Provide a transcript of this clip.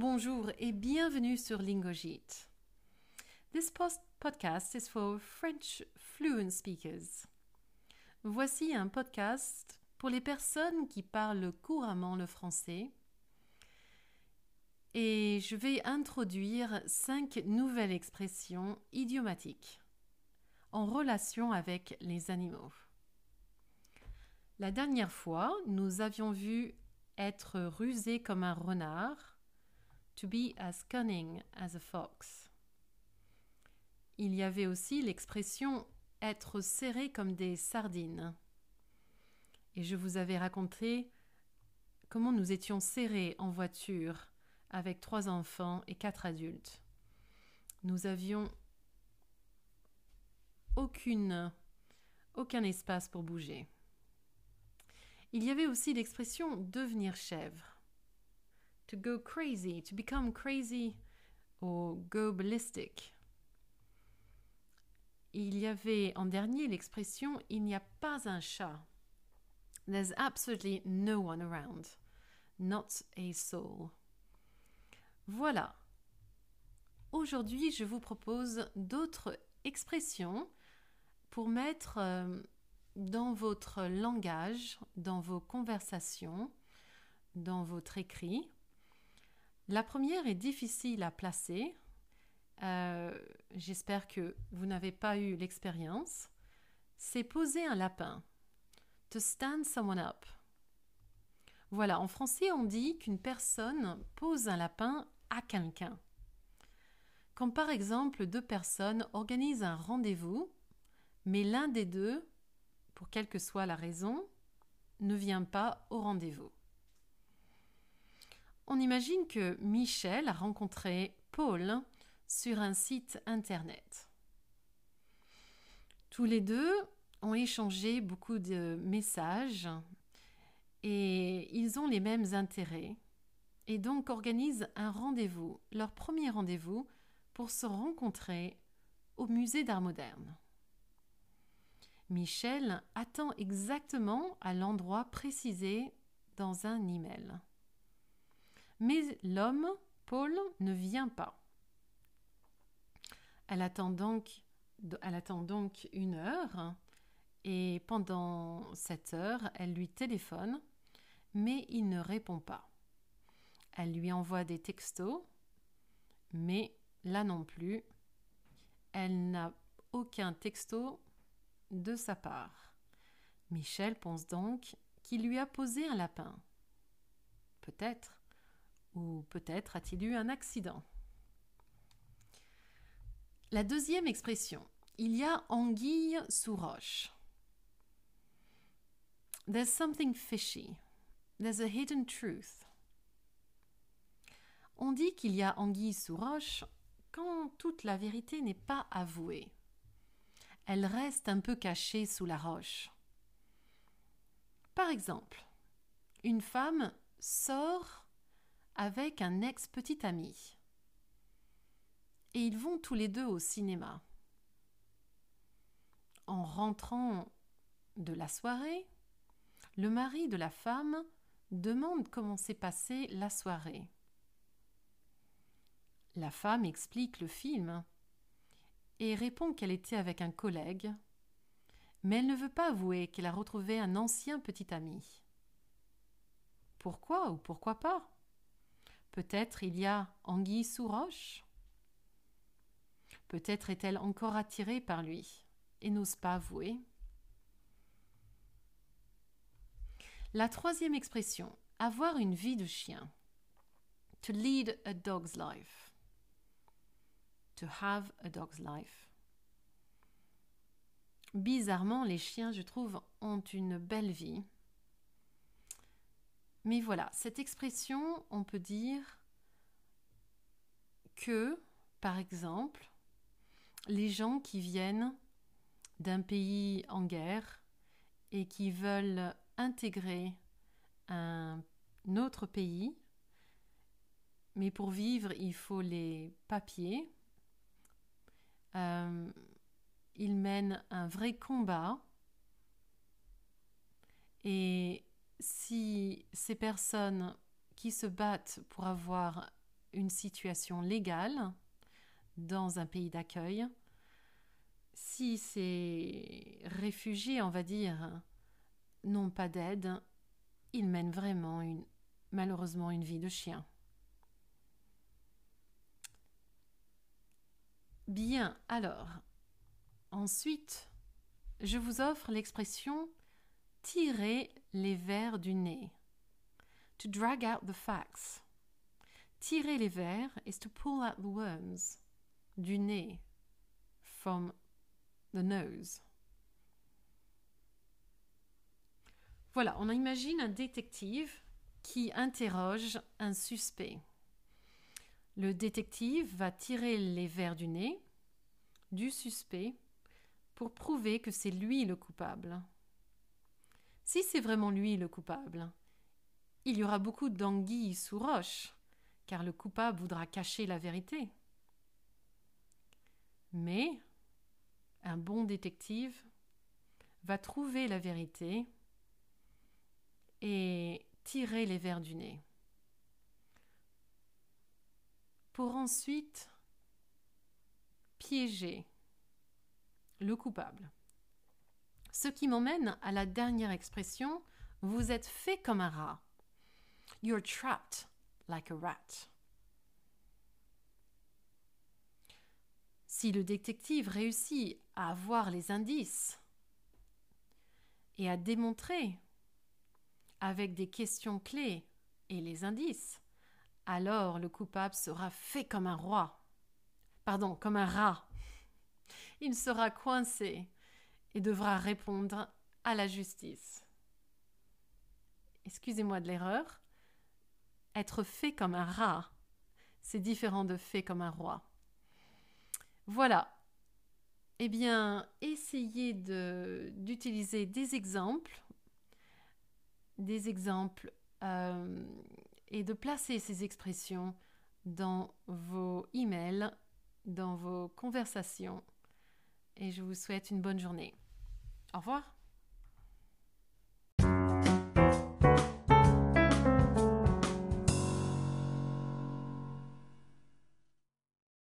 Bonjour et bienvenue sur Lingogit. This podcast is for French fluent speakers. Voici un podcast pour les personnes qui parlent couramment le français. Et je vais introduire cinq nouvelles expressions idiomatiques en relation avec les animaux. La dernière fois, nous avions vu être rusé comme un renard to be as cunning as a fox. Il y avait aussi l'expression être serré comme des sardines. Et je vous avais raconté comment nous étions serrés en voiture avec trois enfants et quatre adultes. Nous avions aucune, aucun espace pour bouger. Il y avait aussi l'expression devenir chèvre to go crazy, to become crazy or go ballistic. Il y avait en dernier l'expression il n'y a pas un chat. There's absolutely no one around. Not a soul. Voilà. Aujourd'hui, je vous propose d'autres expressions pour mettre euh, dans votre langage, dans vos conversations, dans votre écrit, la première est difficile à placer. Euh, j'espère que vous n'avez pas eu l'expérience. C'est poser un lapin. To stand someone up. Voilà, en français, on dit qu'une personne pose un lapin à quelqu'un. Quand par exemple deux personnes organisent un rendez-vous, mais l'un des deux, pour quelle que soit la raison, ne vient pas au rendez-vous. On imagine que Michel a rencontré Paul sur un site internet. Tous les deux ont échangé beaucoup de messages et ils ont les mêmes intérêts et donc organisent un rendez-vous, leur premier rendez-vous, pour se rencontrer au musée d'art moderne. Michel attend exactement à l'endroit précisé dans un email. Mais l'homme, Paul, ne vient pas. Elle attend donc, une heure et pendant cette heure, elle lui téléphone, mais il ne répond pas. Elle lui envoie des textos, mais là non plus, elle n'a aucun texto de sa part. Michel pense donc qu'il lui a posé un lapin. Peut-être. Ou peut-être a-t-il eu un accident. La deuxième expression. Il y a anguille sous roche. There's something fishy. There's a hidden truth. On dit qu'il y a anguille sous roche quand toute la vérité n'est pas avouée. Elle reste un peu cachée sous la roche. Par exemple, une femme sort avec un ex-petit ami. Et ils vont tous les deux au cinéma. En rentrant de la soirée, le mari de la femme demande comment s'est passée la soirée. La femme explique le film et répond qu'elle était avec un collègue, mais elle ne veut pas avouer qu'elle a retrouvé un ancien petit ami. Pourquoi ou pourquoi pas? Peut-être il y a anguille sous roche? Peut-être est-elle encore attirée par lui et n'ose pas avouer La troisième expression, avoir une vie de chien. To lead a dog's life. To have a dog's life. Bizarrement, les chiens, je trouve, ont une belle vie. Mais voilà, cette expression, on peut dire que, par exemple, les gens qui viennent d'un pays en guerre et qui veulent intégrer un autre pays, mais pour vivre, il faut les papiers. Euh, ils mènent un vrai combat et si ces personnes qui se battent pour avoir une situation légale dans un pays d'accueil, si ces réfugiés, on va dire, n'ont pas d'aide, ils mènent vraiment malheureusement une vie de chien. Bien, alors, ensuite, je vous offre l'expression tirer les vers du nez. To drag out the facts. Tirer les vers is to pull out the worms du nez, from the nose. Voilà, on imagine un détective qui interroge un suspect. Le détective va tirer les vers du nez du suspect pour prouver que c'est lui le coupable. Si c'est vraiment lui le coupable, il y aura beaucoup d'anguilles sous roche, car le coupable voudra cacher la vérité. Mais un bon détective va trouver la vérité et tirer les vers du nez. Pour ensuite piéger le coupable. Ce qui m'emmène à la dernière expression, vous êtes fait comme un rat. You're trapped like a rat. Si le détective réussit à avoir les indices et à démontrer avec des questions clés et les indices, alors le coupable sera fait comme un roi. Pardon, comme un rat. Il sera coincé et devra répondre à la justice. Excusez-moi de l'erreur. Être fait comme un rat, c'est différent de fait comme un roi. Voilà. Eh bien, essayez d'utiliser des exemples, des exemples euh, et de placer ces expressions dans vos emails, dans vos conversations. Et je vous souhaite une bonne journée. Au revoir.